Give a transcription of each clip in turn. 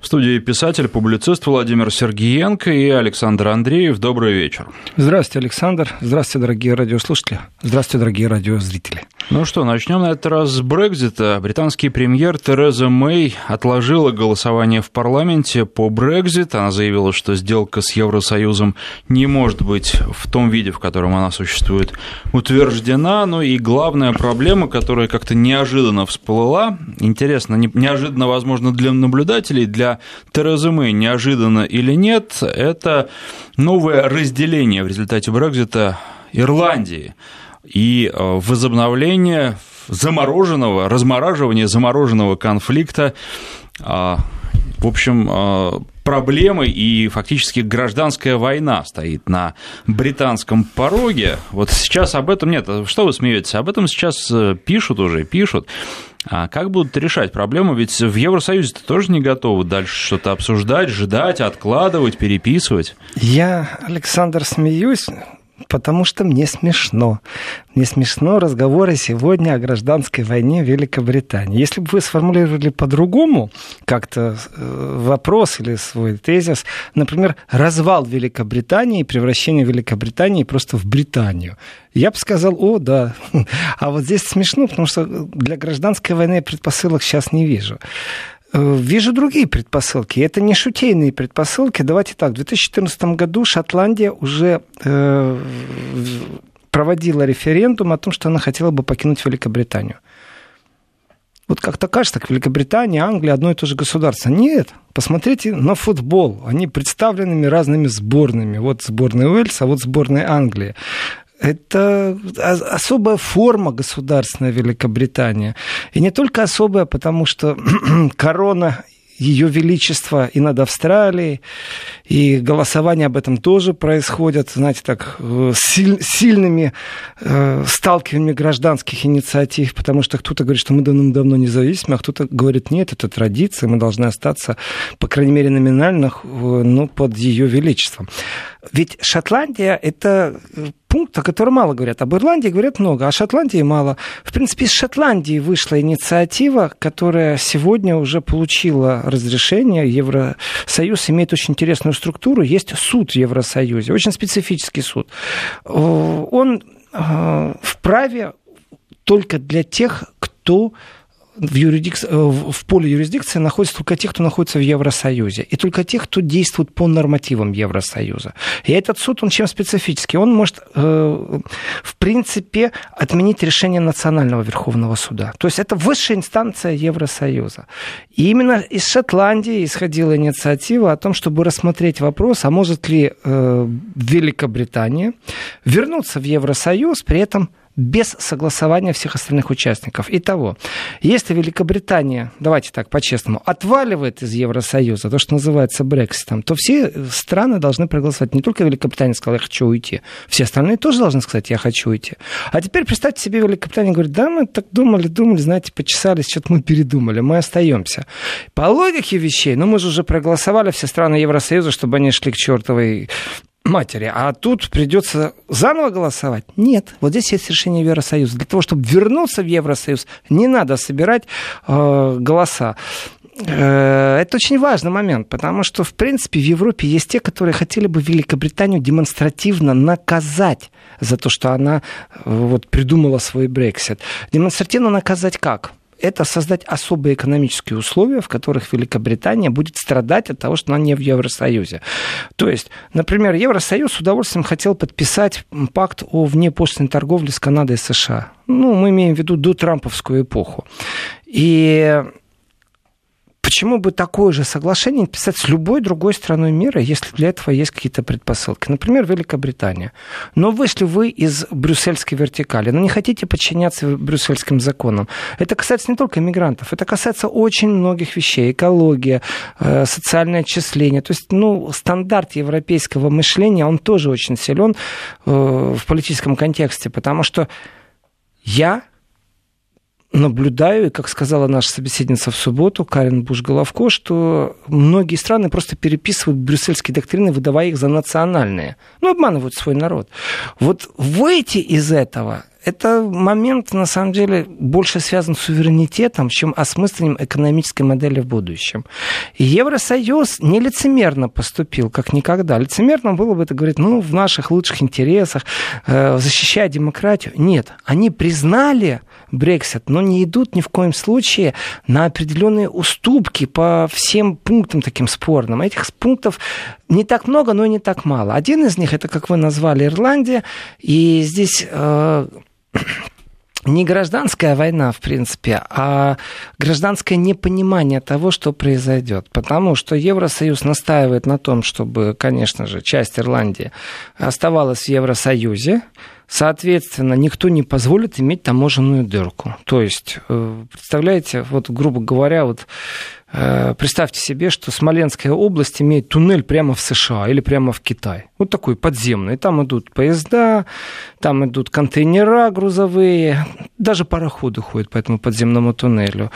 В студии писатель, публицист Владимир Сергеенко и Александр Андреев. Добрый вечер. Здравствуйте, Александр. Здравствуйте, дорогие радиослушатели. Здравствуйте, дорогие радиозрители. Ну что, начнем на этот раз с Брекзита. Британский премьер Тереза Мэй отложила голосование в парламенте по Брекзит. Она заявила, что сделка с Евросоюзом не может быть в том виде, в котором она существует, утверждена. Ну и главная проблема, которая как-то неожиданно всплыла, интересно, неожиданно, возможно, для наблюдателей, для Терезы Мэй неожиданно или нет, это новое разделение в результате Брекзита Ирландии и э, возобновление замороженного, размораживания замороженного конфликта а, в общем, э, проблемой и фактически гражданская война стоит на британском пороге. Вот сейчас об этом нет. Что вы смеетесь? Об этом сейчас э, пишут уже, пишут. А как будут решать проблему? Ведь в Евросоюзе -то тоже не готовы дальше что-то обсуждать, ждать, откладывать, переписывать. Я, Александр, смеюсь, потому что мне смешно. Мне смешно разговоры сегодня о гражданской войне в Великобритании. Если бы вы сформулировали по-другому как-то э, вопрос или свой тезис, например, развал Великобритании превращение Великобритании просто в Британию, я бы сказал, о, да. А вот здесь смешно, потому что для гражданской войны предпосылок сейчас не вижу. Э, вижу другие предпосылки. Это не шутейные предпосылки. Давайте так, в 2014 году Шотландия уже э, проводила референдум о том, что она хотела бы покинуть Великобританию. Вот как-то кажется, так Великобритания, Англия одно и то же государство. Нет, посмотрите на футбол. Они представленными разными сборными. Вот сборная Уэльса, а вот сборная Англии. Это особая форма государственная Великобритания. И не только особая, потому что корона ее Величество и над Австралией, и голосование об этом тоже происходит, знаете, так, э, силь, сильными э, сталкиваниями гражданских инициатив, потому что кто-то говорит, что мы давно-давно независимы, а кто-то говорит, нет, это традиция, мы должны остаться, по крайней мере, номинально, ну, под ее величеством. Ведь Шотландия – это пункт, о котором мало говорят. Об Ирландии говорят много, а Шотландии мало. В принципе, из Шотландии вышла инициатива, которая сегодня уже получила разрешение. Евросоюз имеет очень интересную структуру. Есть суд в Евросоюзе, очень специфический суд. Он э, вправе только для тех, кто в, юрисдик... Э, в поле юрисдикции находятся только те, кто находится в Евросоюзе, и только те, кто действует по нормативам Евросоюза. И этот суд, он чем специфический? Он может, э, в принципе, отменить решение Национального Верховного Суда. То есть это высшая инстанция Евросоюза. И именно из Шотландии исходила инициатива о том, чтобы рассмотреть вопрос, а может ли э, Великобритания вернуться в Евросоюз, при этом без согласования всех остальных участников. Итого, если Великобритания, давайте так по-честному, отваливает из Евросоюза, то, что называется Брекситом, то все страны должны проголосовать. Не только Великобритания сказала, я хочу уйти. Все остальные тоже должны сказать, я хочу уйти. А теперь представьте себе, Великобритания говорит, да, мы так думали, думали, знаете, почесались, что-то мы передумали, мы остаемся. По логике вещей, ну мы же уже проголосовали все страны Евросоюза, чтобы они шли к чертовой матери. А тут придется заново голосовать? Нет. Вот здесь есть решение Евросоюза. Для того, чтобы вернуться в Евросоюз, не надо собирать э, голоса. Э, это очень важный момент, потому что, в принципе, в Европе есть те, которые хотели бы Великобританию демонстративно наказать за то, что она э, вот, придумала свой Брексит. Демонстративно наказать как? Это создать особые экономические условия, в которых Великобритания будет страдать от того, что она не в Евросоюзе. То есть, например, Евросоюз с удовольствием хотел подписать пакт о внепошлиной торговле с Канадой и США. Ну, мы имеем в виду до Трамповскую эпоху. И Почему бы такое же соглашение не писать с любой другой страной мира, если для этого есть какие-то предпосылки? Например, Великобритания. Но вышли вы из брюссельской вертикали, но не хотите подчиняться брюссельским законам. Это касается не только мигрантов, это касается очень многих вещей. Экология, э, социальное отчисление. То есть, ну, стандарт европейского мышления, он тоже очень силен э, в политическом контексте, потому что я наблюдаю, и, как сказала наша собеседница в субботу, Карен Буш-Головко, что многие страны просто переписывают брюссельские доктрины, выдавая их за национальные. Ну, обманывают свой народ. Вот выйти из этого это момент, на самом деле, больше связан с суверенитетом, чем осмыслением экономической модели в будущем. И Евросоюз не лицемерно поступил, как никогда. Лицемерно было бы это говорить, ну, в наших лучших интересах, э, защищая демократию. Нет, они признали Брексит, но не идут ни в коем случае на определенные уступки по всем пунктам таким спорным. Этих пунктов не так много, но и не так мало. Один из них, это, как вы назвали, Ирландия, и здесь э, не гражданская война, в принципе, а гражданское непонимание того, что произойдет. Потому что Евросоюз настаивает на том, чтобы, конечно же, часть Ирландии оставалась в Евросоюзе, Соответственно, никто не позволит иметь таможенную дырку. То есть, э, представляете, вот, грубо говоря, вот представьте себе, что Смоленская область имеет туннель прямо в США или прямо в Китай. Вот такой подземный. Там идут поезда, там идут контейнера грузовые, даже пароходы ходят по этому подземному туннелю.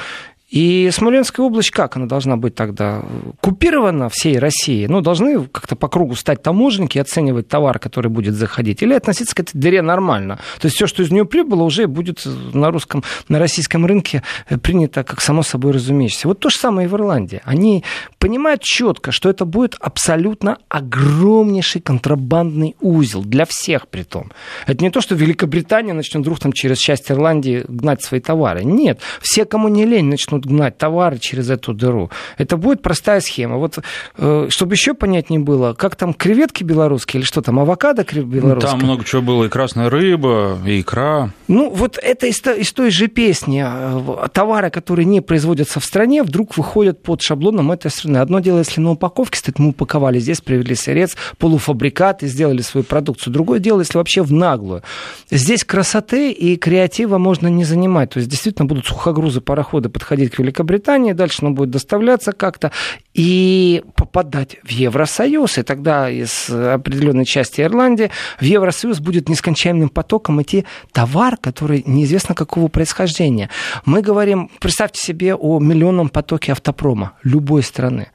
И Смоленская область, как она должна быть тогда? Купирована всей России? Ну, должны как-то по кругу стать таможенники и оценивать товар, который будет заходить? Или относиться к этой дыре нормально? То есть все, что из нее прибыло, уже будет на русском, на российском рынке принято как само собой разумеющееся. Вот то же самое и в Ирландии. Они понимают четко, что это будет абсолютно огромнейший контрабандный узел для всех при том. Это не то, что Великобритания начнет вдруг там через часть Ирландии гнать свои товары. Нет, все, кому не лень, начнут гнать товары через эту дыру. Это будет простая схема. Вот, э, чтобы еще понятнее было, как там креветки белорусские или что там, авокадо белорусские? Там много чего было, и красная рыба, и икра. Ну, вот это из, из той же песни. Э, товары, которые не производятся в стране, вдруг выходят под шаблоном этой страны. Одно дело, если на упаковке стоит, мы упаковали здесь, привели сырец, полуфабрикат и сделали свою продукцию. Другое дело, если вообще в наглую. Здесь красоты и креатива можно не занимать. То есть, действительно, будут сухогрузы, пароходы подходить к Великобритании, дальше оно будет доставляться как-то и попадать в Евросоюз. И тогда из определенной части Ирландии в Евросоюз будет нескончаемым потоком идти товар, который неизвестно какого происхождения. Мы говорим, представьте себе о миллионном потоке автопрома любой страны.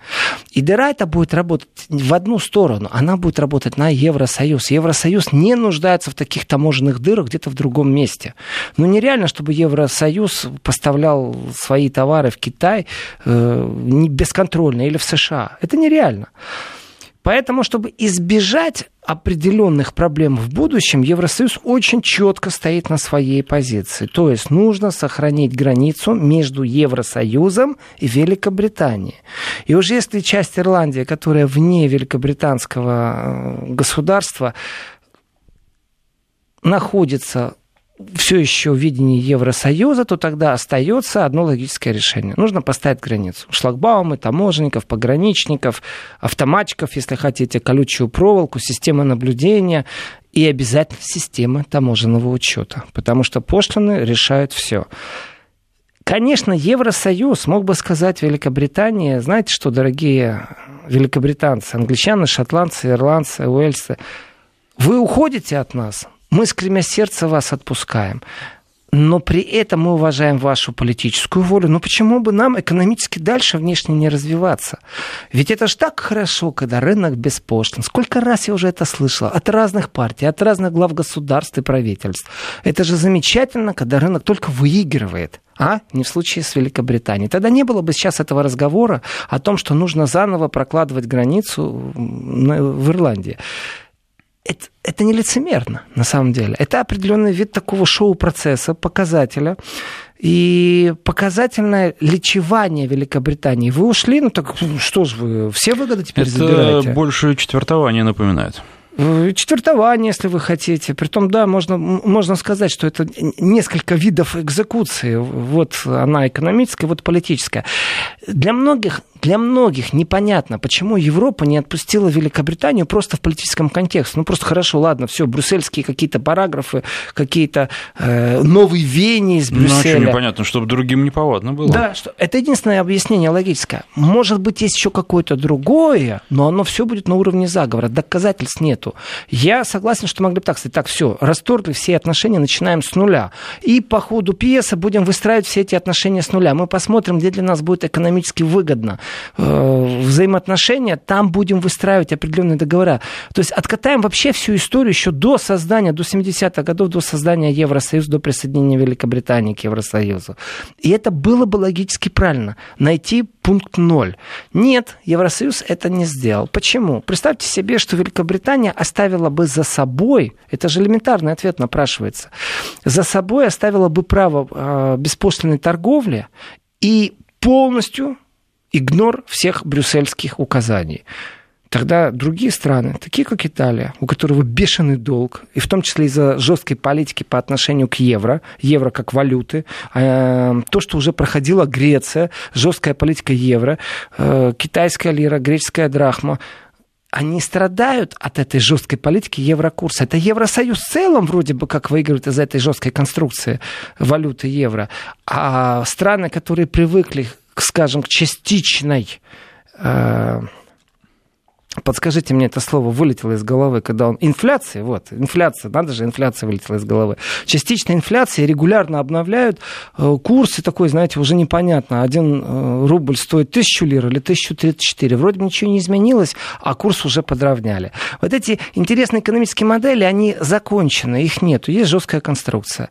И дыра это будет работать в одну сторону. Она будет работать на Евросоюз. Евросоюз не нуждается в таких таможенных дырах где-то в другом месте. Но ну, нереально, чтобы Евросоюз поставлял свои товары в Китай э, бесконтрольно или в США. Это нереально. Поэтому, чтобы избежать определенных проблем в будущем, Евросоюз очень четко стоит на своей позиции. То есть нужно сохранить границу между Евросоюзом и Великобританией. И уже если часть Ирландии, которая вне великобританского э, государства, находится все еще в видении Евросоюза, то тогда остается одно логическое решение. Нужно поставить границу. Шлагбаумы, таможенников, пограничников, автоматчиков, если хотите, колючую проволоку, система наблюдения и обязательно система таможенного учета. Потому что пошлины решают все. Конечно, Евросоюз мог бы сказать Великобритании, знаете что, дорогие великобританцы, англичане, шотландцы, ирландцы, уэльсы, вы уходите от нас, мы, скремя сердце, вас отпускаем. Но при этом мы уважаем вашу политическую волю. Но почему бы нам экономически дальше внешне не развиваться? Ведь это же так хорошо, когда рынок беспошлин. Сколько раз я уже это слышала от разных партий, от разных глав государств и правительств. Это же замечательно, когда рынок только выигрывает а не в случае с Великобританией. Тогда не было бы сейчас этого разговора о том, что нужно заново прокладывать границу в Ирландии это, это не лицемерно, на самом деле. Это определенный вид такого шоу-процесса, показателя. И показательное лечевание Великобритании. Вы ушли, ну так что же вы, все выгоды теперь это забираете? Это больше четвертование напоминает. Э, четвертование, если вы хотите. Притом, да, можно, можно сказать, что это несколько видов экзекуции. Вот она экономическая, вот политическая. Для многих, для многих непонятно, почему Европа не отпустила Великобританию просто в политическом контексте. Ну, просто хорошо, ладно, все, брюссельские какие-то параграфы, какие-то э, новые веяния из Брюсселя. Ну, а непонятно, чтобы другим не повадно было. Да, что, это единственное объяснение логическое. Может быть, есть еще какое-то другое, но оно все будет на уровне заговора. Доказательств нету. Я согласен, что могли бы так сказать, так, все, расторгли все отношения, начинаем с нуля. И по ходу пьесы будем выстраивать все эти отношения с нуля. Мы посмотрим, где для нас будет экономически выгодно взаимоотношения, там будем выстраивать определенные договора. То есть откатаем вообще всю историю еще до создания, до 70-х годов, до создания Евросоюза, до присоединения Великобритании к Евросоюзу. И это было бы логически правильно. Найти пункт ноль. Нет, Евросоюз это не сделал. Почему? Представьте себе, что Великобритания оставила бы за собой, это же элементарный ответ напрашивается, за собой оставила бы право э, беспошлиной торговли и полностью игнор всех брюссельских указаний. Тогда другие страны, такие как Италия, у которого бешеный долг, и в том числе из-за жесткой политики по отношению к евро, евро как валюты, э, то, что уже проходила Греция, жесткая политика евро, э, китайская лира, греческая драхма, они страдают от этой жесткой политики еврокурса. Это Евросоюз в целом вроде бы как выигрывает из этой жесткой конструкции валюты евро. А страны, которые привыкли, скажем, к частичной э, Подскажите мне это слово вылетело из головы, когда он... Инфляция, вот, инфляция, надо же, инфляция вылетела из головы. Частичная инфляция, регулярно обновляют э, курсы такой, знаете, уже непонятно. Один э, рубль стоит тысячу лир или тысячу тридцать четыре. Вроде бы ничего не изменилось, а курс уже подравняли. Вот эти интересные экономические модели, они закончены, их нету, есть жесткая конструкция.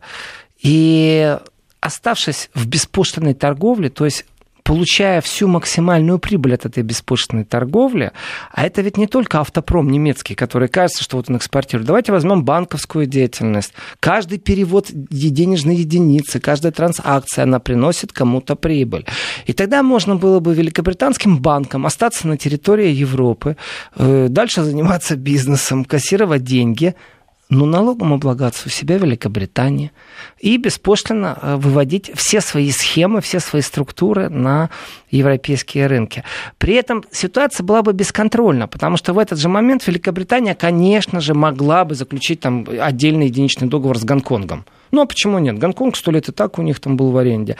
И оставшись в беспошлиной торговле, то есть получая всю максимальную прибыль от этой беспошлиной торговли, а это ведь не только автопром немецкий, который кажется, что вот он экспортирует. Давайте возьмем банковскую деятельность. Каждый перевод денежной единицы, каждая транзакция, она приносит кому-то прибыль. И тогда можно было бы великобританским банкам остаться на территории Европы, э, дальше заниматься бизнесом, кассировать деньги, но налогом облагаться у себя в Великобритании и беспошлино э, выводить все свои схемы, все свои структуры на европейские рынки. При этом ситуация была бы бесконтрольна, потому что в этот же момент Великобритания, конечно же, могла бы заключить там отдельный единичный договор с Гонконгом. Ну а почему нет? Гонконг сто лет и так у них там был в аренде.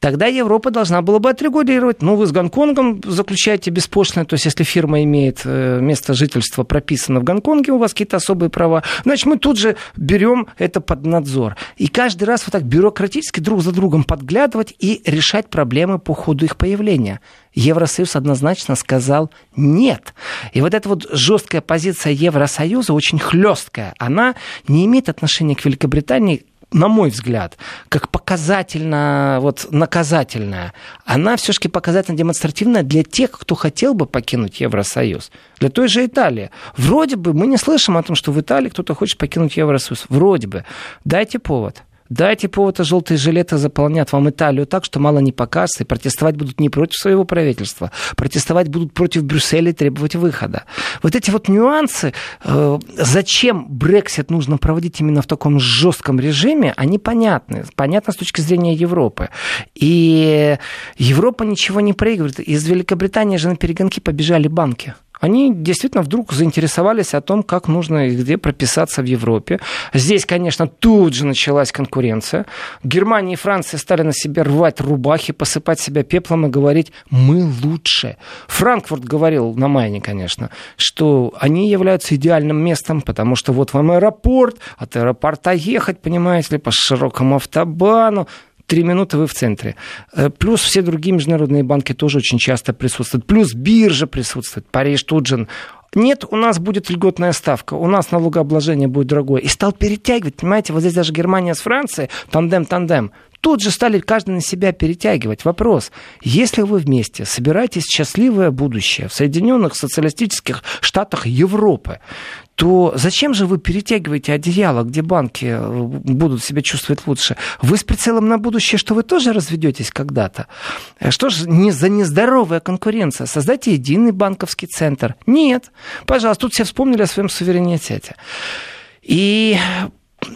Тогда Европа должна была бы отрегулировать. Ну, вы с Гонконгом заключаете беспошлино, то есть если фирма имеет э, место жительства прописано в Гонконге, у вас какие-то особые права, значит, мы тут же берем это под надзор. И каждый раз вот так бюрократически друг за другом подглядывать и решать проблемы по ходу их появления. Евросоюз однозначно сказал нет. И вот эта вот жесткая позиция Евросоюза, очень хлесткая, она не имеет отношения к Великобритании на мой взгляд, как показательно, вот наказательная, она все-таки показательно демонстративная для тех, кто хотел бы покинуть Евросоюз. Для той же Италии. Вроде бы мы не слышим о том, что в Италии кто-то хочет покинуть Евросоюз. Вроде бы. Дайте повод. Дайте повод, а желтые жилеты заполнят вам Италию так, что мало не покажется, и протестовать будут не против своего правительства, протестовать будут против Брюсселя и требовать выхода. Вот эти вот нюансы, э, зачем Брексит нужно проводить именно в таком жестком режиме, они понятны. Понятно с точки зрения Европы. И Европа ничего не проигрывает. Из Великобритании же на перегонки побежали банки они действительно вдруг заинтересовались о том, как нужно и где прописаться в Европе. Здесь, конечно, тут же началась конкуренция. Германия и Франция стали на себе рвать рубахи, посыпать себя пеплом и говорить «мы лучше». Франкфурт говорил, на Майне, конечно, что они являются идеальным местом, потому что вот вам аэропорт, от аэропорта ехать, понимаете ли, по широкому автобану, три минуты вы в центре. Э, плюс все другие международные банки тоже очень часто присутствуют. Плюс биржа присутствует. Париж, Туджин. Нет, у нас будет льготная ставка, у нас налогообложение будет другое. И стал перетягивать, понимаете, вот здесь даже Германия с Францией, тандем-тандем. Тут же стали каждый на себя перетягивать. Вопрос, если вы вместе собираетесь счастливое будущее в Соединенных Социалистических Штатах Европы, то зачем же вы перетягиваете одеяло, где банки э, будут себя чувствовать лучше? Вы с прицелом на будущее, что вы тоже разведетесь когда-то? Э, что же не за нездоровая конкуренция? Создайте единый банковский центр. Нет. Пожалуйста, тут все вспомнили о своем суверенитете. И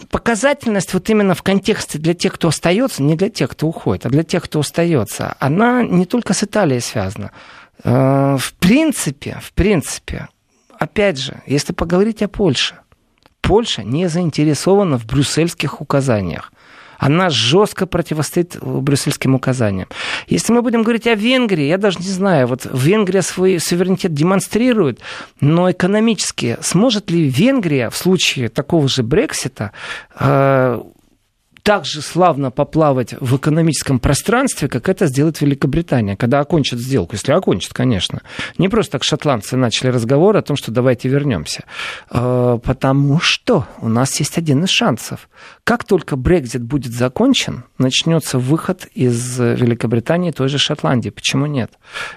показательность вот именно в контексте для тех, кто остается, не для тех, кто уходит, а для тех, кто остается, она не только с Италией связана. Э, в принципе, в принципе, опять же, если поговорить о Польше, Польша не заинтересована в брюссельских указаниях. Она жестко противостоит брюссельским указаниям. Если мы будем говорить о Венгрии, я даже не знаю, вот Венгрия свой суверенитет демонстрирует, но экономически сможет ли Венгрия в случае такого же Брексита э, так же славно поплавать в экономическом пространстве, как это сделает Великобритания, когда окончит сделку, если окончит, конечно. Не просто так шотландцы начали разговор о том, что давайте вернемся. А, потому что у нас есть один из шансов. Как только Брекзит будет закончен, начнется выход из Великобритании той же Шотландии. Почему нет?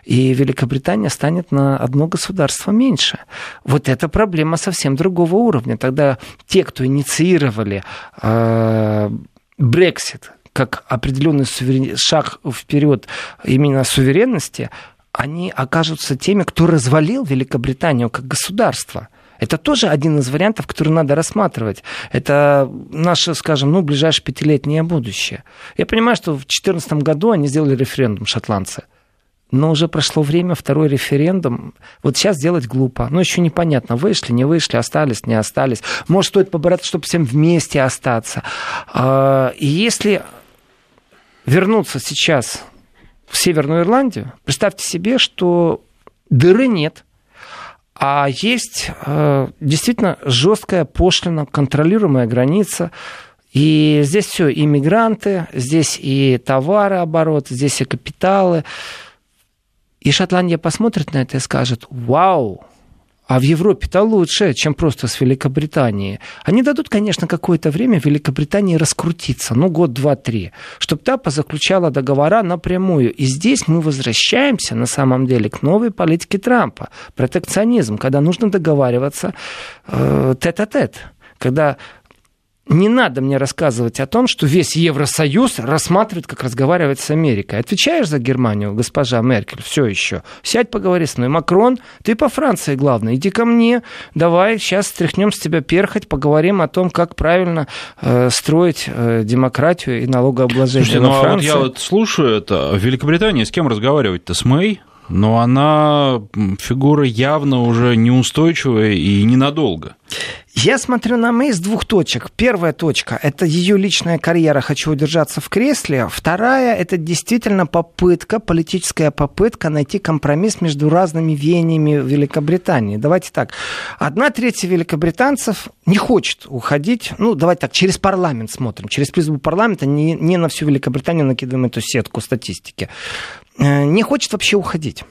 И Великобритания станет на одно государство меньше. Вот это проблема совсем другого уровня. Тогда те, кто инициировали э, Брексит как определенный суверен... шаг вперед именно суверенности, они окажутся теми, кто развалил Великобританию как государство. Это тоже один из вариантов, который надо рассматривать. Это наше, скажем, ну, ближайшее пятилетнее будущее. Я понимаю, что в 2014 году они сделали референдум, шотландцы. Но уже прошло время, второй референдум. Вот сейчас делать глупо. Но еще непонятно, вышли, не вышли, остались, не остались. Может, стоит побороться, чтобы всем вместе остаться. А, и если вернуться сейчас в Северную Ирландию, представьте себе, что дыры нет, а есть э, действительно жесткая пошлина, контролируемая граница. И здесь все, и мигранты, здесь и товарооборот, здесь и капиталы. И Шотландия посмотрит на это и скажет, вау, а в Европе-то лучше, чем просто с Великобританией. Они дадут, конечно, какое-то время Великобритании раскрутиться, ну, год, два, три, чтобы та позаключала договора напрямую. И здесь мы возвращаемся, на самом деле, к новой политике Трампа. Протекционизм, когда нужно договариваться э, тет-а-тет. Когда не надо мне рассказывать о том, что весь Евросоюз рассматривает, как разговаривать с Америкой. Отвечаешь за Германию, госпожа Меркель, все еще. Сядь, поговори с мной. Макрон, ты по Франции, главное. Иди ко мне, давай, сейчас стряхнем с тебя перхоть, поговорим о том, как правильно э, строить э, демократию и налогообложение Слушайте, ну, а вот я вот слушаю это. В Великобритании с кем разговаривать-то? С Мэй? Но она фигура явно уже неустойчивая и ненадолго. Я смотрю на Мэй с двух точек. Первая точка – это ее личная карьера «хочу удержаться в кресле». Вторая – это действительно попытка, политическая попытка найти компромисс между разными веяниями Великобритании. Давайте так. Одна треть великобританцев не хочет уходить. Ну, давайте так, через парламент смотрим. Через призыву парламента не, не на всю Великобританию накидываем эту сетку статистики. Э, не хочет вообще уходить.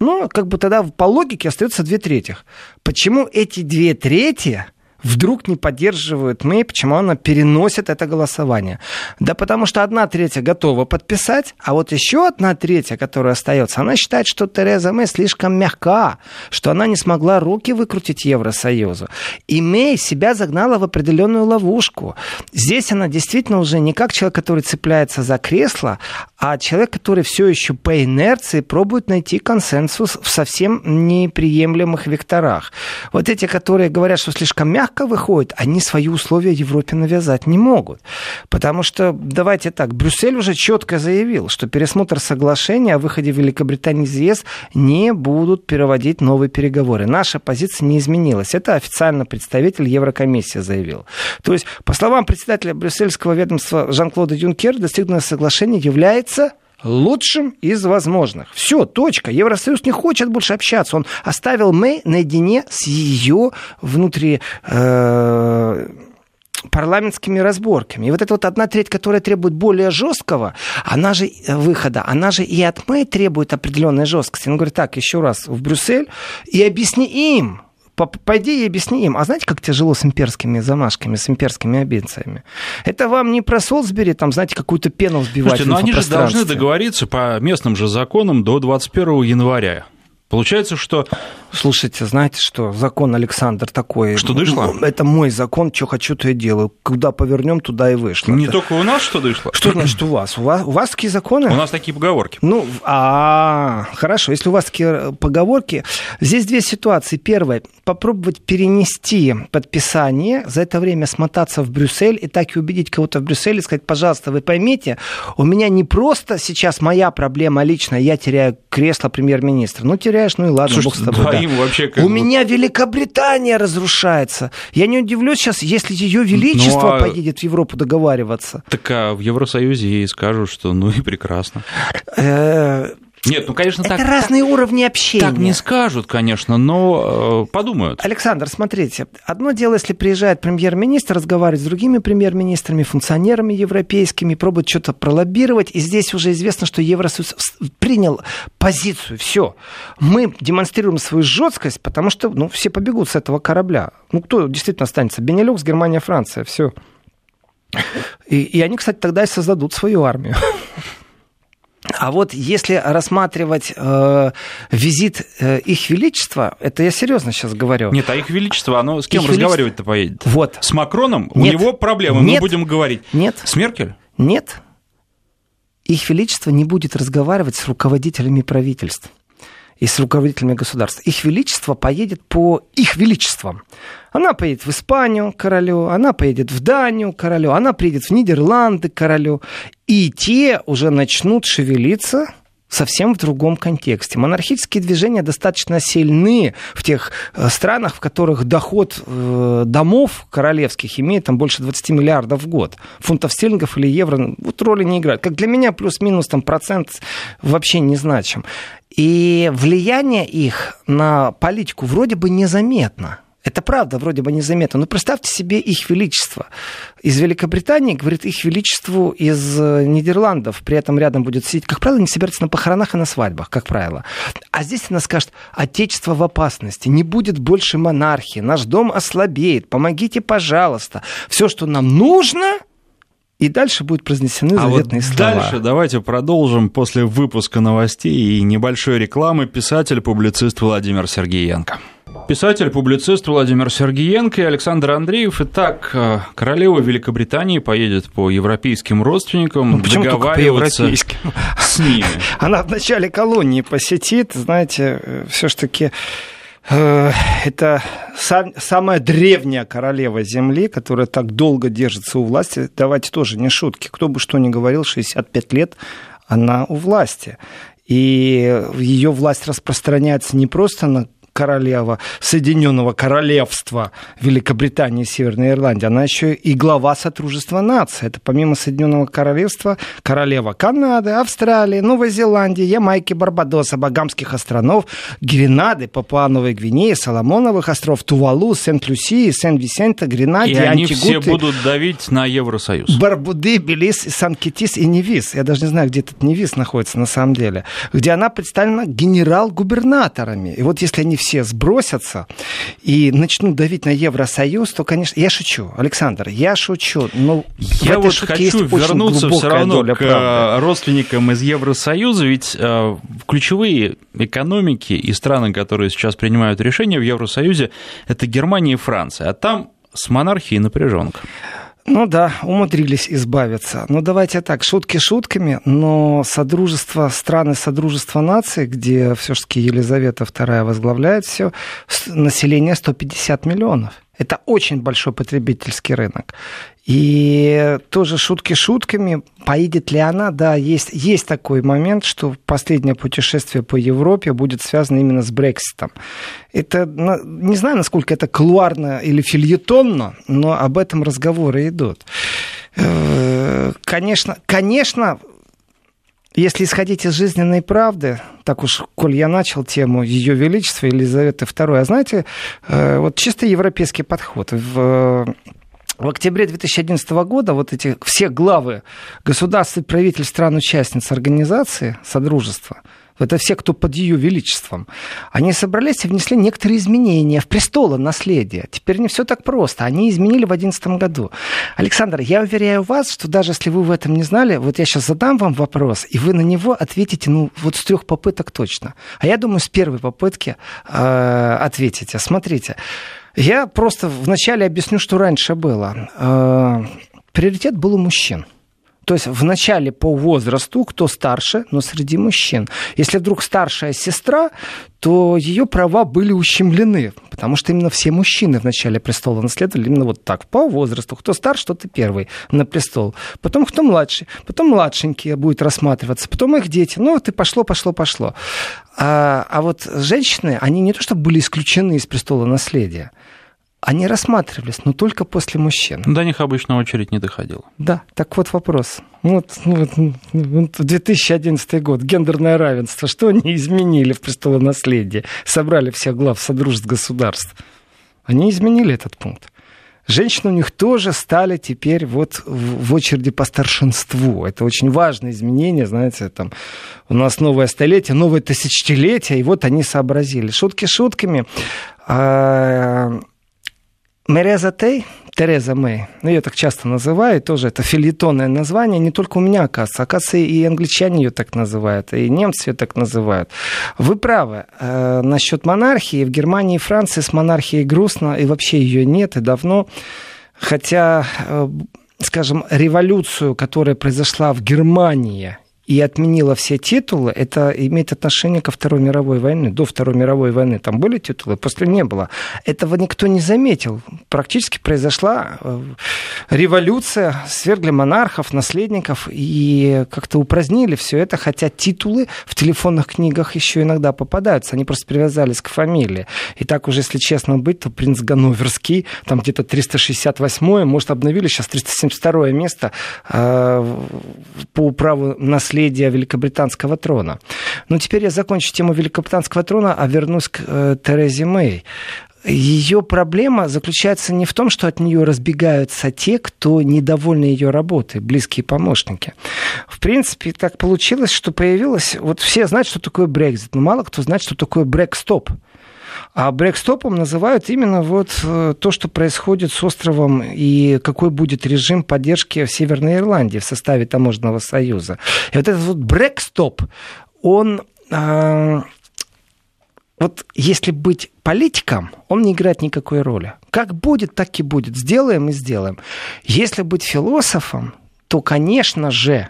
Ну, как бы тогда по логике остается две трети. Почему эти две трети вдруг не поддерживают Мэй, почему она переносит это голосование? Да потому что одна третья готова подписать, а вот еще одна третья, которая остается, она считает, что Тереза Мэй слишком мягка, что она не смогла руки выкрутить Евросоюзу. И Мэй себя загнала в определенную ловушку. Здесь она действительно уже не как человек, который цепляется за кресло, а человек, который все еще по инерции пробует найти консенсус в совсем неприемлемых векторах. Вот эти, которые говорят, что слишком мягко, выходит, они свои условия Европе навязать не могут. Потому что, давайте так, Брюссель уже четко заявил, что пересмотр соглашения о выходе Великобритании из ЕС не будут переводить новые переговоры. Наша позиция не изменилась. Это официально представитель Еврокомиссии заявил. То есть, по словам председателя брюссельского ведомства Жан-Клода Юнкер, достигнутое соглашение является лучшим из возможных. Все, точка. Евросоюз не хочет больше общаться. Он оставил Мэй наедине с ее внутри... Э, парламентскими разборками. И вот эта вот одна треть, которая требует более жесткого, она же э, выхода, она же и от Мэй требует определенной жесткости. Он говорит, так, еще раз в Брюссель и объясни им, Пойди и объясни им. А знаете, как тяжело с имперскими замашками, с имперскими амбициями? Это вам не про Солсбери, там, знаете, какую-то пену взбивать Слушайте, но они же должны договориться по местным же законам до 21 января. Получается, что Слушайте, знаете что, закон Александр такой. Что дышло? Это мой закон, что хочу, то и делаю. Куда повернем, туда и вышло. Не это... только у нас что дышло? Что значит у вас? У вас, у вас такие законы? У нас такие поговорки. Ну, а, хорошо, если у вас такие поговорки. Здесь две ситуации. Первая, попробовать перенести подписание, за это время смотаться в Брюссель и так и убедить кого-то в Брюсселе, сказать, пожалуйста, вы поймите, у меня не просто сейчас моя проблема личная, я теряю кресло премьер-министра. Ну, теряешь, ну и ладно, Слушайте, бог с тобой. Да, да. вообще как У бы... меня Великобритания разрушается. Я не удивлюсь сейчас, если ее величество ну, а... поедет в Европу договариваться. Так а в Евросоюзе ей скажут, что ну и прекрасно. Нет, ну, конечно, это так... разные так, уровни общения. Так не скажут, конечно, но э, подумают. Александр, смотрите, одно дело, если приезжает премьер-министр, разговаривать с другими премьер-министрами, функционерами европейскими, пробует что-то пролоббировать, и здесь уже известно, что Евросоюз принял позицию, все. Мы демонстрируем свою жесткость, потому что ну, все побегут с этого корабля. Ну, кто действительно останется? Бенелюкс, Германия, Франция, все. И, и они, кстати, тогда и создадут свою армию. А вот если рассматривать э, визит э, их величества, это я серьезно сейчас говорю. Нет, а их величество, оно с кем их разговаривать-то поедет? Вот. С Макроном? Нет. У него проблемы, Нет. мы будем говорить. Нет. С Меркель? Нет. Их величество не будет разговаривать с руководителями правительств и с руководителями государств. Их величество поедет по их величествам. Она поедет в Испанию королю, она поедет в Данию королю, она приедет в Нидерланды королю. И те уже начнут шевелиться совсем в другом контексте. Монархические движения достаточно сильны в тех э, странах, в которых доход э, домов королевских имеет там больше 20 миллиардов в год. Фунтов стерлингов или евро вот роли не играют. Как для меня плюс-минус там процент вообще не значим. И влияние их на политику вроде бы незаметно. Это правда, вроде бы незаметно. Но представьте себе их величество. Из Великобритании, говорит, их величеству из э, Нидерландов. При этом рядом будет сидеть. Как правило, не собирается на похоронах и на свадьбах, как правило. А здесь она скажет, отечество в опасности, не будет больше монархии, наш дом ослабеет, помогите, пожалуйста. Все, что нам нужно, и дальше будут произнесены а заветные вот слова. Дальше давайте продолжим после выпуска новостей и небольшой рекламы писатель-публицист Владимир Сергеенко. Писатель-публицист Владимир Сергеенко и Александр Андреев. Итак, э, королева Великобритании поедет по европейским родственникам, ну, почему договариваться по с ними. Она в начале колонии посетит, знаете, э, все-таки Э, это самая древняя королева Земли, которая так долго держится у власти. Давайте тоже не шутки. Кто бы что ни говорил, 65 лет она у власти. И ее власть распространяется не просто на королева Соединенного Королевства Великобритании и Северной Ирландии, она еще и глава Сотрудничества наций. Это помимо Соединенного Королевства королева Канады, Австралии, Новой Зеландии, Ямайки, Барбадоса, Багамских островов, Гренады, Папуановой Гвинеи, Соломоновых островов, Тувалу, Сент-Люсии, Сен-Висента, Гренаде, И они Антигуты, все будут давить на Евросоюз. Барбуды, Белис, Сан-Китис и Невис. Я даже не знаю, где этот Невис находится на самом деле. Где она представлена генерал-губернаторами. И вот если они все все сбросятся и начнут давить на Евросоюз, то, конечно, я шучу, Александр, я шучу. Но я вот хочу вернуться все равно к правды. родственникам из Евросоюза, ведь э, ключевые экономики и страны, которые сейчас принимают решения в Евросоюзе, это Германия и Франция, а там с монархией напряженка. Ну да, умудрились избавиться. Ну давайте так, шутки шутками, но Содружество страны Содружества наций, где все-таки Елизавета II возглавляет все, население 150 миллионов. Это очень большой потребительский рынок. И тоже шутки шутками, поедет ли она, да, есть, есть такой момент, что последнее путешествие по Европе будет связано именно с Брекситом. Это, не знаю, насколько это клуарно или фильетонно, но об этом разговоры идут. Э, конечно, конечно, если исходить из жизненной правды, так уж, коль я начал тему Ее Величества Елизаветы II, а знаете, э, вот чисто европейский подход. В в октябре 2011 года вот эти все главы государств и правительств стран-участниц организации Содружества, это все, кто под ее величеством, они собрались и внесли некоторые изменения в престолы наследия. Теперь не все так просто. Они изменили в 2011 году. Александр, я уверяю вас, что даже если вы в этом не знали, вот я сейчас задам вам вопрос, и вы на него ответите, ну, вот с трех попыток точно. А я думаю, с первой попытки э, ответите. Смотрите, я просто вначале объясню, что раньше было. Э, приоритет был у мужчин. То есть вначале по возрасту, кто старше, но среди мужчин. Если вдруг старшая сестра, то ее права были ущемлены, потому что именно все мужчины в начале престола наследовали именно вот так, по возрасту. Кто старше, тот и первый на престол. Потом кто младший, потом младшенькие будет рассматриваться, потом их дети. Ну, вот и пошло, пошло, пошло. А, а вот женщины, они не то чтобы были исключены из престола наследия, они рассматривались, но только после мужчин. До них обычно очередь не доходила. Да, так вот вопрос. Вот, вот, вот 2011 год, гендерное равенство, что они изменили в престолонаследии? Собрали всех глав содружеств государств. Они изменили этот пункт. Женщины у них тоже стали теперь вот в очереди по старшинству. Это очень важное изменение, знаете, там у нас новое столетие, новое тысячелетие, и вот они сообразили. Шутки шутками. А, Мереза Тей, Тереза Мэй, ну, ее так часто называют, тоже это филитонное название, не только у меня, оказывается, оказывается, и англичане ее так называют, и немцы ее так называют. Вы правы, э, насчет монархии, в Германии и Франции с монархией грустно, и вообще ее нет, и давно, хотя, э, скажем, революцию, которая произошла в Германии и отменила все титулы, это имеет отношение ко Второй мировой войне. До Второй мировой войны там были титулы, после не было. Этого никто не заметил. Практически произошла э, революция, свергли монархов, наследников и как-то упразднили все это, хотя титулы в телефонных книгах еще иногда попадаются, они просто привязались к фамилии. И так уже, если честно быть, то принц Ганноверский, там где-то 368 может, обновили сейчас 372 место э, по праву наследия наследия великобританского трона. Но теперь я закончу тему великобританского трона, а вернусь к э, Терезе Мэй ее проблема заключается не в том, что от нее разбегаются те, кто недовольны ее работой, близкие помощники. В принципе, так получилось, что появилось... Вот все знают, что такое Брекзит, но мало кто знает, что такое брекстоп. А брекстопом называют именно вот э, то, что происходит с островом и какой будет режим поддержки в Северной Ирландии в составе таможенного союза. И вот этот вот брекстоп, он э, вот если быть политиком, он не играет никакой роли. Как будет, так и будет. Сделаем и сделаем. Если быть философом, то, конечно же,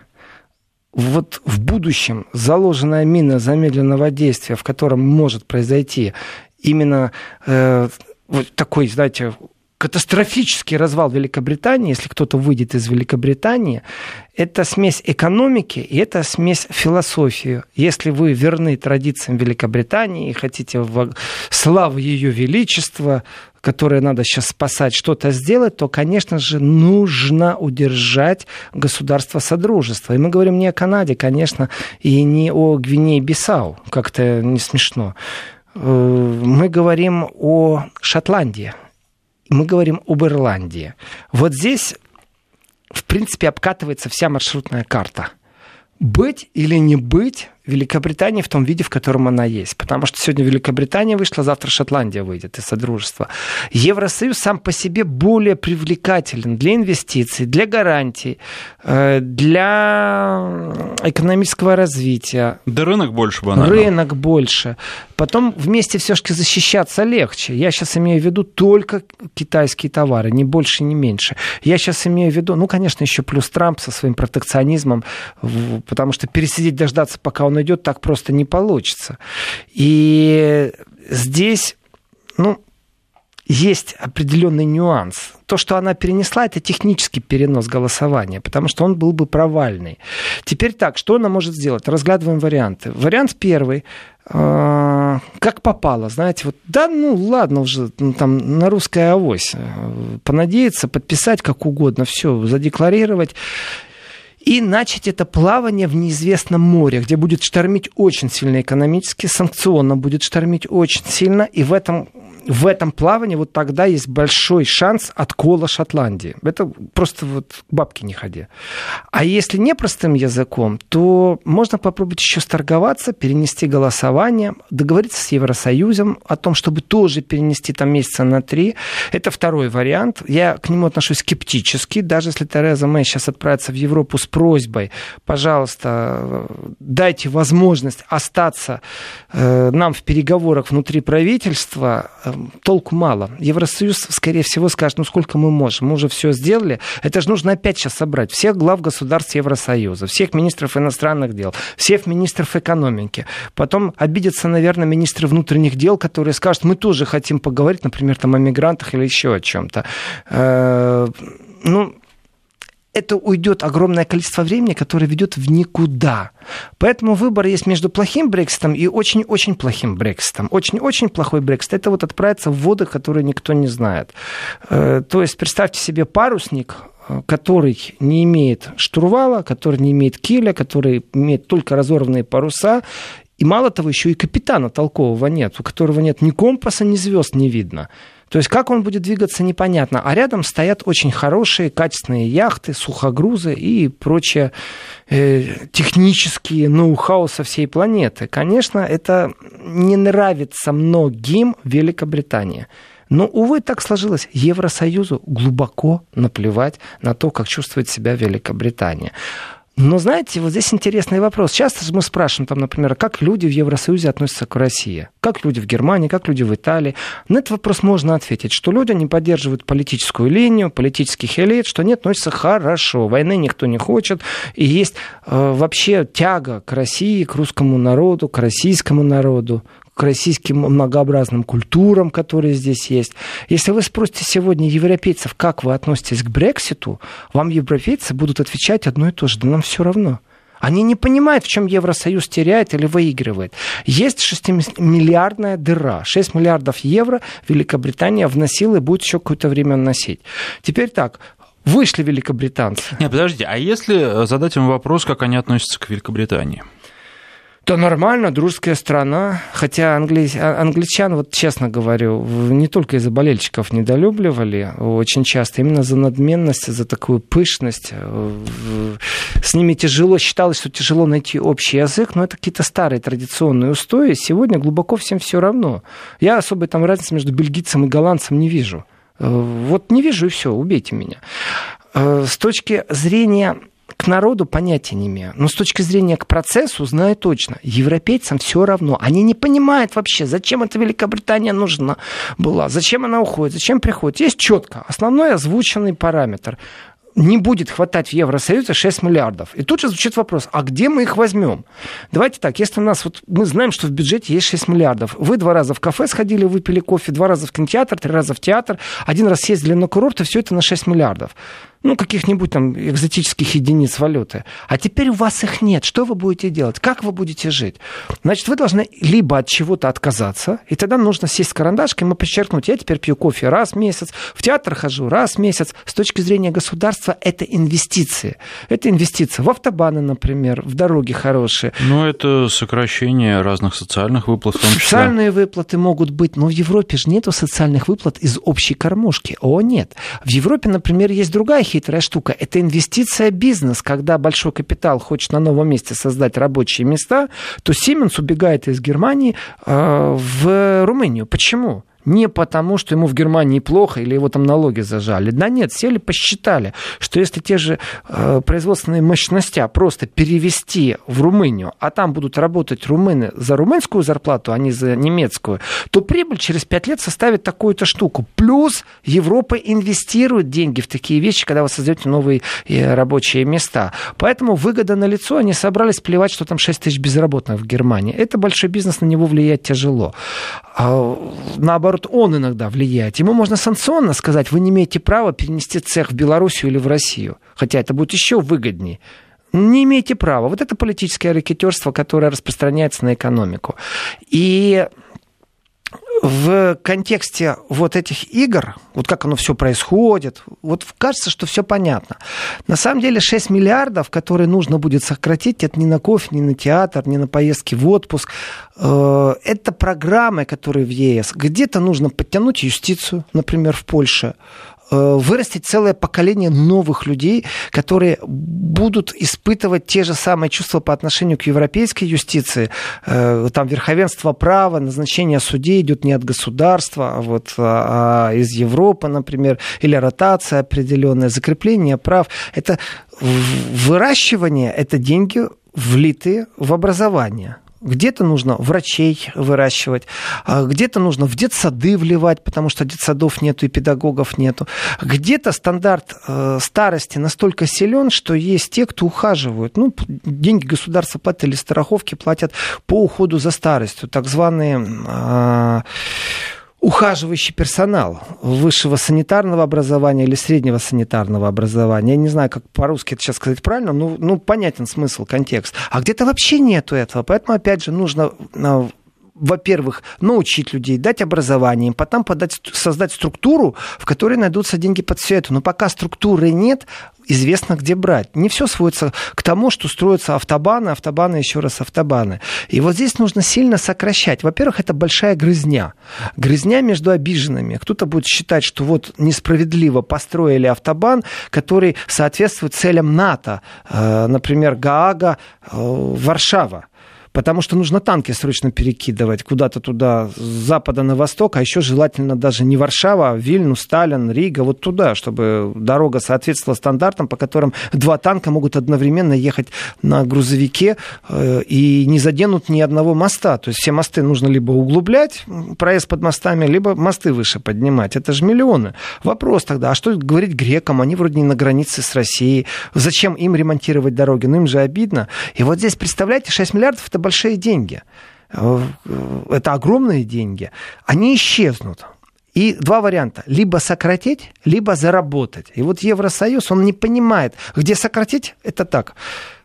вот в будущем заложенная мина замедленного действия, в котором может произойти именно э, вот такой, знаете, катастрофический развал Великобритании, если кто-то выйдет из Великобритании, это смесь экономики и это смесь философии. Если вы верны традициям Великобритании и хотите в славу ее величества, которое надо сейчас спасать, что-то сделать, то, конечно же, нужно удержать государство Содружества. И мы говорим не о Канаде, конечно, и не о Гвинее-Бисау, как-то не смешно. Э, мы говорим о Шотландии, мы говорим об Ирландии. Вот здесь, в принципе, обкатывается вся маршрутная карта. Быть или не быть Великобритании в том виде, в котором она есть. Потому что сегодня Великобритания вышла, завтра Шотландия выйдет из Содружества. Евросоюз сам по себе более привлекателен для инвестиций, для гарантий, э, для экономического развития. Да рынок больше банально. Рынок больше. Потом вместе все-таки защищаться легче. Я сейчас имею в виду только китайские товары, ни больше, ни меньше. Я сейчас имею в виду, ну, конечно, еще плюс Трамп со своим протекционизмом, потому что пересидеть, дождаться, пока он идет, так просто не получится. И здесь, ну, есть определенный нюанс. То, что она перенесла, это технический перенос голосования, потому что он был бы провальный. Теперь так, что она может сделать? Разглядываем варианты. Вариант первый. Э, как попало, знаете, вот, да, ну, ладно уже, ну, там, на русская авось. Понадеяться, подписать как угодно, все, задекларировать и начать это плавание в неизвестном море, где будет штормить очень сильно экономически, санкционно будет штормить очень сильно, и в этом в этом плавании вот тогда есть большой шанс откола Шотландии. Это просто вот бабки не ходи. А если не простым языком, то можно попробовать еще сторговаться, перенести голосование, договориться с Евросоюзом о том, чтобы тоже перенести там месяца на три. Это второй вариант. Я к нему отношусь скептически. Даже если Тереза Мэй сейчас отправится в Европу с просьбой, пожалуйста, дайте возможность остаться э, нам в переговорах внутри правительства, э, толку мало. Евросоюз, скорее всего, скажет, ну сколько мы можем, мы уже все сделали. Это же нужно опять сейчас собрать всех глав государств Евросоюза, всех министров иностранных дел, всех министров экономики. Потом обидятся, наверное, министры внутренних дел, которые скажут, мы тоже хотим поговорить, например, там, о мигрантах или еще о чем-то. Э, ну, это уйдет огромное количество времени, которое ведет в никуда. Поэтому выбор есть между плохим Брекситом и очень-очень плохим Брекситом. Очень-очень плохой Брексит – это вот отправиться в воды, которые никто не знает. Э, то есть представьте себе парусник, э, который не имеет штурвала, который не имеет киля, который имеет только разорванные паруса, и мало того, еще и капитана толкового нет, у которого нет ни компаса, ни звезд не видно. То есть как он будет двигаться, непонятно. А рядом стоят очень хорошие, качественные яхты, сухогрузы и прочие э, технические ноу-хау со всей планеты. Конечно, это не нравится многим Великобритании. Но, увы, так сложилось. Евросоюзу глубоко наплевать на то, как чувствует себя Великобритания. Но знаете, вот здесь интересный вопрос. Часто мы спрашиваем, там, например, как люди в Евросоюзе относятся к России, как люди в Германии, как люди в Италии. На этот вопрос можно ответить, что люди не поддерживают политическую линию, политических элит, что они относятся хорошо, войны никто не хочет, и есть э, вообще тяга к России, к русскому народу, к российскому народу, к российским многообразным культурам, которые здесь есть. Если вы спросите сегодня европейцев, как вы относитесь к Брекситу, вам европейцы будут отвечать одно и то же, да нам все равно. Они не понимают, в чем Евросоюз теряет или выигрывает. Есть 6-миллиардная дыра. 6 миллиардов евро Великобритания вносила и будет еще какое-то время вносить. Теперь так, вышли великобританцы. Не, подождите, а если задать им вопрос, как они относятся к Великобритании? Да нормально, дружеская страна. Хотя англи... Англичан, вот честно говорю, не только из-за болельщиков недолюбливали очень часто, именно за надменность, за такую пышность. Э, с ними тяжело, считалось, что тяжело найти общий язык, но это какие-то старые традиционные устои. Сегодня глубоко всем все равно. Я особой там разницы между бельгийцем и голландцем не вижу. Э, вот не вижу и все, убейте меня. Э, с точки зрения к народу понятия не имею. Но с точки зрения к процессу знаю точно. Европейцам все равно. Они не понимают вообще, зачем эта Великобритания нужна была, зачем она уходит, зачем приходит. Есть четко основной озвученный параметр не будет хватать в Евросоюзе 6 миллиардов. И тут же звучит вопрос, а где мы их возьмем? Давайте так, если у нас, вот мы знаем, что в бюджете есть 6 миллиардов, вы два раза в кафе сходили, выпили кофе, два раза в кинотеатр, три раза в театр, один раз съездили на курорт, и все это на 6 миллиардов ну, каких-нибудь там экзотических единиц валюты. А теперь у вас их нет. Что вы будете делать? Как вы будете жить? Значит, вы должны либо от чего-то отказаться, и тогда нужно сесть с карандашком и подчеркнуть, я теперь пью кофе раз в месяц, в театр хожу раз в месяц. С точки зрения государства это инвестиции. Это инвестиции в автобаны, например, в дороги хорошие. Ну, это сокращение разных социальных выплат в том числе. Социальные выплаты могут быть, но в Европе же нету социальных выплат из общей кормушки. О, нет. В Европе, например, есть другая хитрая штука. Это инвестиция бизнес. Когда большой капитал хочет на новом месте создать рабочие места, то Siemens убегает из Германии э, в Румынию. Почему? Не потому, что ему в Германии плохо или его там налоги зажали. Да нет, сели, посчитали, что если те же э, производственные мощности просто перевести в Румынию, а там будут работать румыны за румынскую зарплату, а не за немецкую, то прибыль через пять лет составит такую-то штуку. Плюс Европа инвестирует деньги в такие вещи, когда вы создаете новые э, рабочие места. Поэтому выгода на лицо, они собрались плевать, что там 6 тысяч безработных в Германии. Это большой бизнес, на него влиять тяжело. А, наоборот, он иногда влияет. Ему можно санкционно сказать, вы не имеете права перенести цех в Белоруссию или в Россию. Хотя это будет еще выгоднее. Не имеете права. Вот это политическое ракетерство, которое распространяется на экономику. И в контексте вот этих игр, вот как оно все происходит, вот кажется, что все понятно. На самом деле 6 миллиардов, которые нужно будет сократить, это не на кофе, не на театр, не на поездки в отпуск. Э, это программы, которые в ЕС. Где-то нужно подтянуть юстицию, например, в Польше. Э, вырастить целое поколение новых людей, которые будут испытывать те же самые чувства по отношению к европейской юстиции. Э, там верховенство права, назначение судей идет не от государства, а вот а, а из Европы, например, или ротация определенная, закрепление прав. Это выращивание, это деньги влитые в образование. Где-то нужно врачей выращивать, а где-то нужно в детсады вливать, потому что детсадов нету и педагогов нету. Где-то стандарт э, старости настолько силен, что есть те, кто ухаживают. Ну, деньги государства платят или страховки платят по уходу за старостью, так званые а, ухаживающий персонал высшего санитарного образования или среднего санитарного образования. Я не знаю, как по-русски это сейчас сказать правильно, но ну, понятен смысл, контекст. А где-то вообще нету этого. Поэтому, опять же, нужно а, во-первых, научить людей, дать образование, потом подать, создать структуру, в которой найдутся деньги под все это. Но пока структуры нет, известно, где брать. Не все сводится к тому, что строятся автобаны, автобаны, еще раз автобаны. И вот здесь нужно сильно сокращать. Во-первых, это большая грызня. Грызня между обиженными. Кто-то будет считать, что вот несправедливо построили автобан, который соответствует целям НАТО. Э, например, Гаага, э, Варшава потому что нужно танки срочно перекидывать куда-то туда, с запада на восток, а еще желательно даже не Варшава, а Вильну, Сталин, Рига, вот туда, чтобы дорога соответствовала стандартам, по которым два танка могут одновременно ехать на грузовике э, и не заденут ни одного моста. То есть все мосты нужно либо углублять, проезд под мостами, либо мосты выше поднимать. Это же миллионы. Вопрос тогда, а что говорить грекам? Они вроде не на границе с Россией. Зачем им ремонтировать дороги? Ну им же обидно. И вот здесь, представляете, 6 миллиардов это большие деньги. Э, это огромные деньги. Они исчезнут. И два варианта. Либо сократить, либо заработать. И вот Евросоюз, он не понимает, где сократить, это так.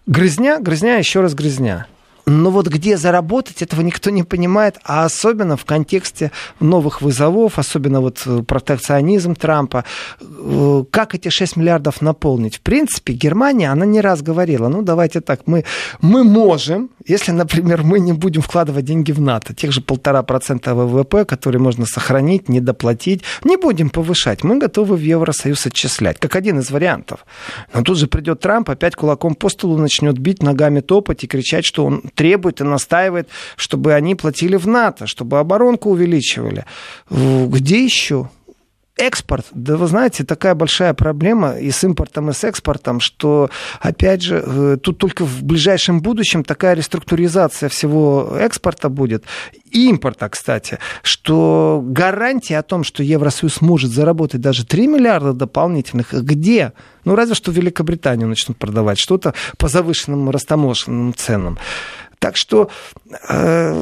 Грызня, грызня, еще раз грызня. Но вот где заработать, этого никто не понимает, а особенно в контексте новых вызовов, особенно вот э, протекционизм Трампа. Э, как эти 6 миллиардов наполнить? В принципе, Германия, она не раз говорила, ну давайте так, мы, мы можем, если, например, мы не будем вкладывать деньги в НАТО, тех же полтора процента ВВП, которые можно сохранить, не доплатить, не будем повышать, мы готовы в Евросоюз отчислять, как один из вариантов. Но тут же придет Трамп, опять кулаком по столу начнет бить, ногами топать и кричать, что он требует и настаивает, чтобы они платили в НАТО, чтобы оборонку увеличивали. Где еще? Экспорт, да вы знаете, такая большая проблема и с импортом, и с экспортом, что, опять же, э, тут только в ближайшем будущем такая реструктуризация всего экспорта будет, и импорта, кстати, что гарантия о том, что Евросоюз может заработать даже 3 миллиарда дополнительных, где? Ну, разве что Великобританию начнут продавать что-то по завышенным растаможенным ценам. Так что э,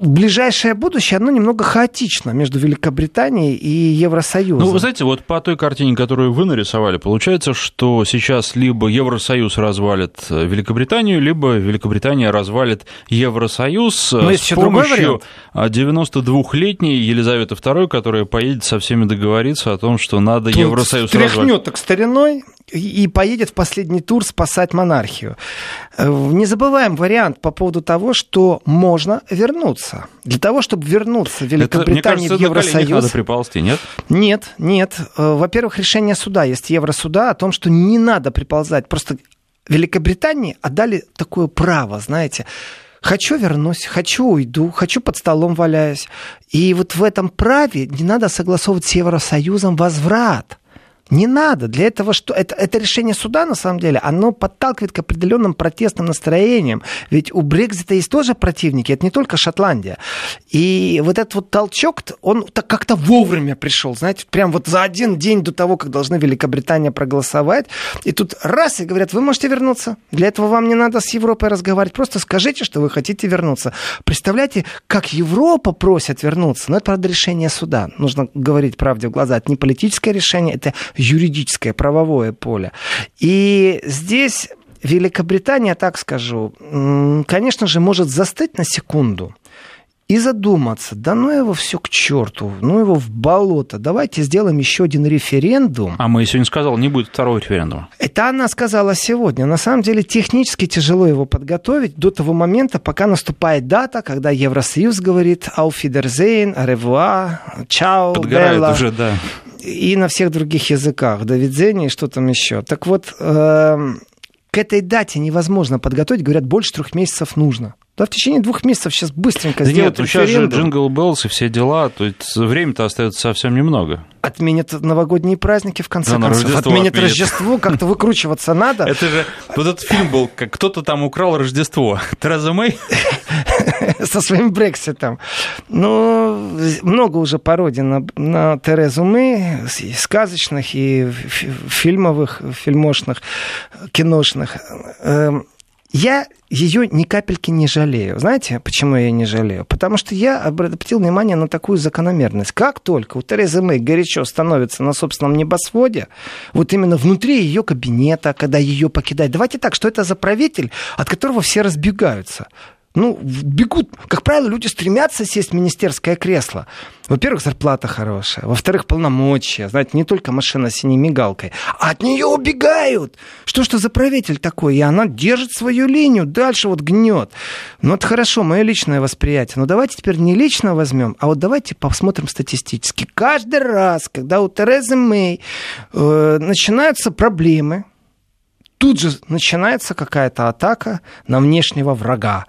ближайшее будущее, оно немного хаотично между Великобританией и Евросоюзом. Ну, вы знаете, вот по той картине, которую вы нарисовали, получается, что сейчас либо Евросоюз развалит э, Великобританию, либо Великобритания развалит Евросоюз Но с помощью 92-летней Елизаветы II, которая поедет со всеми договориться о том, что надо Тут Евросоюз развалить. так стариной и поедет в последний тур спасать монархию. Э, не забываем вариант по поводу того, что можно вернуться. Для того, чтобы вернуться в Великобританию Это, в Евросоюз... надо приползти, нет? Нет, нет. Э, во-первых, решение суда есть Евросуда о том, что не надо приползать. Просто Великобритании отдали такое право, знаете, Хочу вернусь, хочу уйду, хочу под столом валяюсь. И вот в этом праве не надо согласовывать с Евросоюзом возврат. Не надо. Для этого что? Это, это решение суда, на самом деле, оно подталкивает к определенным протестным настроениям. Ведь у Брекзита есть тоже противники, это не только Шотландия. И вот этот вот толчок, он так как-то вовремя пришел, знаете, прям вот за один день до того, как должны Великобритания проголосовать. И тут раз, и говорят, вы можете вернуться. Для этого вам не надо с Европой разговаривать. Просто скажите, что вы хотите вернуться. Представляете, как Европа просит вернуться. Но это, правда, решение суда. Нужно говорить правде в глаза. Это не политическое решение, это юридическое, правовое поле. И здесь Великобритания, так скажу, конечно же, может застыть на секунду и задуматься, да ну его все к черту, ну его в болото, давайте сделаем еще один референдум. А мы сегодня сказал, не будет второго референдума. Это она сказала сегодня. На самом деле технически тяжело его подготовить до того момента, пока наступает дата, когда Евросоюз говорит «Ауфидерзейн», «Ревуа», «Чао», Подгорает «Белла». уже, да и на всех других языках, до и что там еще. Так вот, э, к этой дате невозможно подготовить, говорят, больше трех месяцев нужно. Да, в течение двух месяцев сейчас быстренько да сделать нет, ну сейчас же Jingle Bells и все дела, то есть время-то остается совсем немного. Отменят новогодние праздники, в конце да, концов. Рождество отменят, отменят Рождество, как-то выкручиваться надо. Это же, вот этот фильм был, как кто-то там украл Рождество. Тереза Мэй? Со своим Брекситом. Ну, много уже пародий на, на Терезу Мэй, и сказочных, и фильмовых, фильмошных, киношных. Я ее ни капельки не жалею. Знаете, почему я ее не жалею? Потому что я обратил внимание на такую закономерность. Как только у Терезы Мэй горячо становится на собственном небосводе, вот именно внутри ее кабинета, когда ее покидает, давайте так, что это за правитель, от которого все разбегаются ну, бегут. Как правило, люди стремятся сесть в министерское кресло. Во-первых, зарплата хорошая. Во-вторых, полномочия. Знаете, не только машина с синей мигалкой. А от нее убегают. Что ж это за правитель такой? И она держит свою линию, дальше вот гнет. Ну, это хорошо, мое личное восприятие. Но давайте теперь не лично возьмем, а вот давайте посмотрим статистически. Каждый раз, когда у Терезы Мэй э, начинаются проблемы, тут же начинается какая-то атака на внешнего врага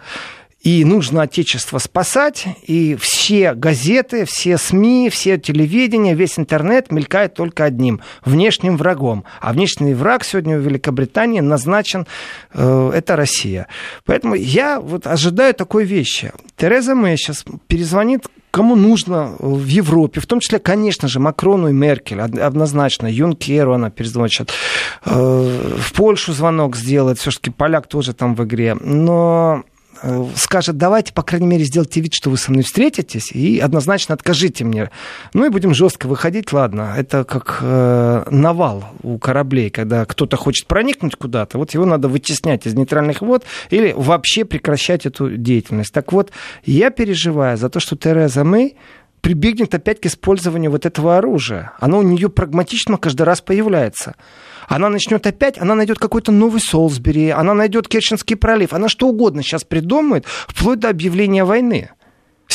и нужно Отечество спасать, и все газеты, все СМИ, все телевидение, весь интернет мелькает только одним – внешним врагом. А внешний враг сегодня в Великобритании назначен э, – это Россия. Поэтому я вот ожидаю такой вещи. Тереза Мэй сейчас перезвонит кому нужно в Европе, в том числе, конечно же, Макрону и Меркель, однозначно, Юнкеру она перезвонит, э, в Польшу звонок сделает, все-таки поляк тоже там в игре, но Э, скажет, давайте, по крайней мере, сделайте вид, что вы со мной встретитесь, и однозначно откажите мне. Ну и будем жестко выходить, ладно. Это как э, навал у кораблей, когда кто-то хочет проникнуть куда-то, вот его надо вытеснять из нейтральных вод или вообще прекращать эту деятельность. Так вот, я переживаю за то, что Тереза Мэй прибегнет опять к использованию вот этого оружия. Оно у нее прагматично каждый раз появляется. Она начнет опять, она найдет какой-то новый Солсбери, она найдет Керченский пролив, она что угодно сейчас придумает, вплоть до объявления войны.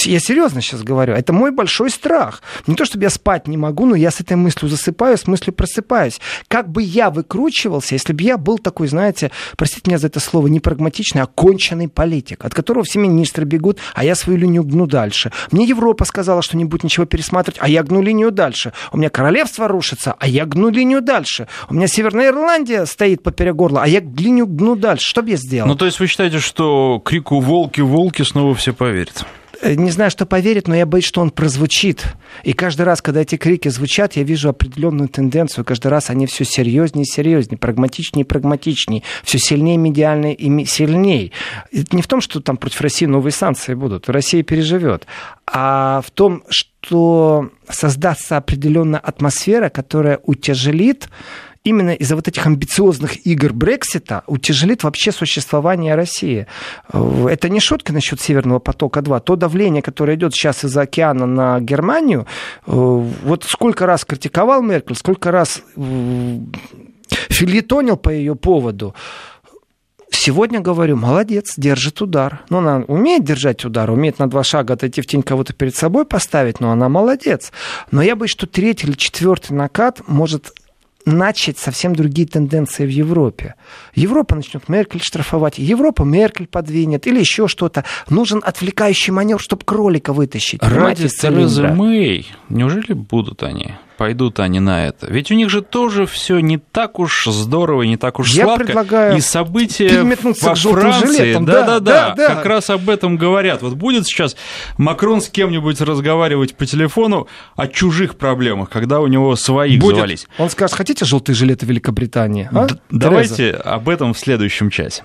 Я серьезно сейчас говорю. Это мой большой страх. Не то, чтобы я спать не могу, но я с этой мыслью засыпаю, с мыслью просыпаюсь. Как бы я выкручивался, если бы я был такой, знаете, простите меня за это слово, не прагматичный, а конченый политик, от которого все министры бегут, а я свою линию гну дальше. Мне Европа сказала, что не будет ничего пересматривать, а я гну линию дальше. У меня королевство рушится, а я гну линию дальше. У меня Северная Ирландия стоит поперек горла, а я линию гну дальше. Что бы я сделал? Ну, то есть вы считаете, что крику «волки, волки» снова все поверят? Э, не знаю, что поверит, но я боюсь, что он прозвучит. И каждый раз, когда эти крики звучат, я вижу определенную тенденцию. Каждый раз они все серьезнее и серьезнее, прагматичнее и прагматичнее, все сильнее медиально и сильнее. Это не в том, что там против России новые санкции будут. Россия переживет. А в том, что создастся определенная атмосфера, которая утяжелит именно из-за вот этих амбициозных игр Брексита утяжелит вообще существование России. Э, это не шутка насчет Северного потока-2. То давление, которое идет сейчас из океана на Германию, э, вот сколько раз критиковал Меркель, сколько раз э, филитонил по ее поводу. Сегодня говорю, молодец, держит удар. Ну, она умеет держать удар, умеет на два шага отойти в тень кого-то перед собой поставить, но она молодец. Но я боюсь, что третий или четвертый накат может начать совсем другие тенденции в Европе. Европа начнет Меркель штрафовать, Европа Меркель подвинет или еще что-то. Нужен отвлекающий маневр, чтобы кролика вытащить. Ради Терезы Мэй, неужели будут они? Пойдут они на это? Ведь у них же тоже все не так уж здорово, не так уж Я сладко. Предлагаю и события во Франции, да-да-да, как раз об этом говорят. Вот будет сейчас Макрон с кем-нибудь разговаривать по телефону о чужих проблемах, когда у него своих будет. завались. Он скажет, хотите желтые жилеты Великобритании? А? Давайте об этом в следующем часе.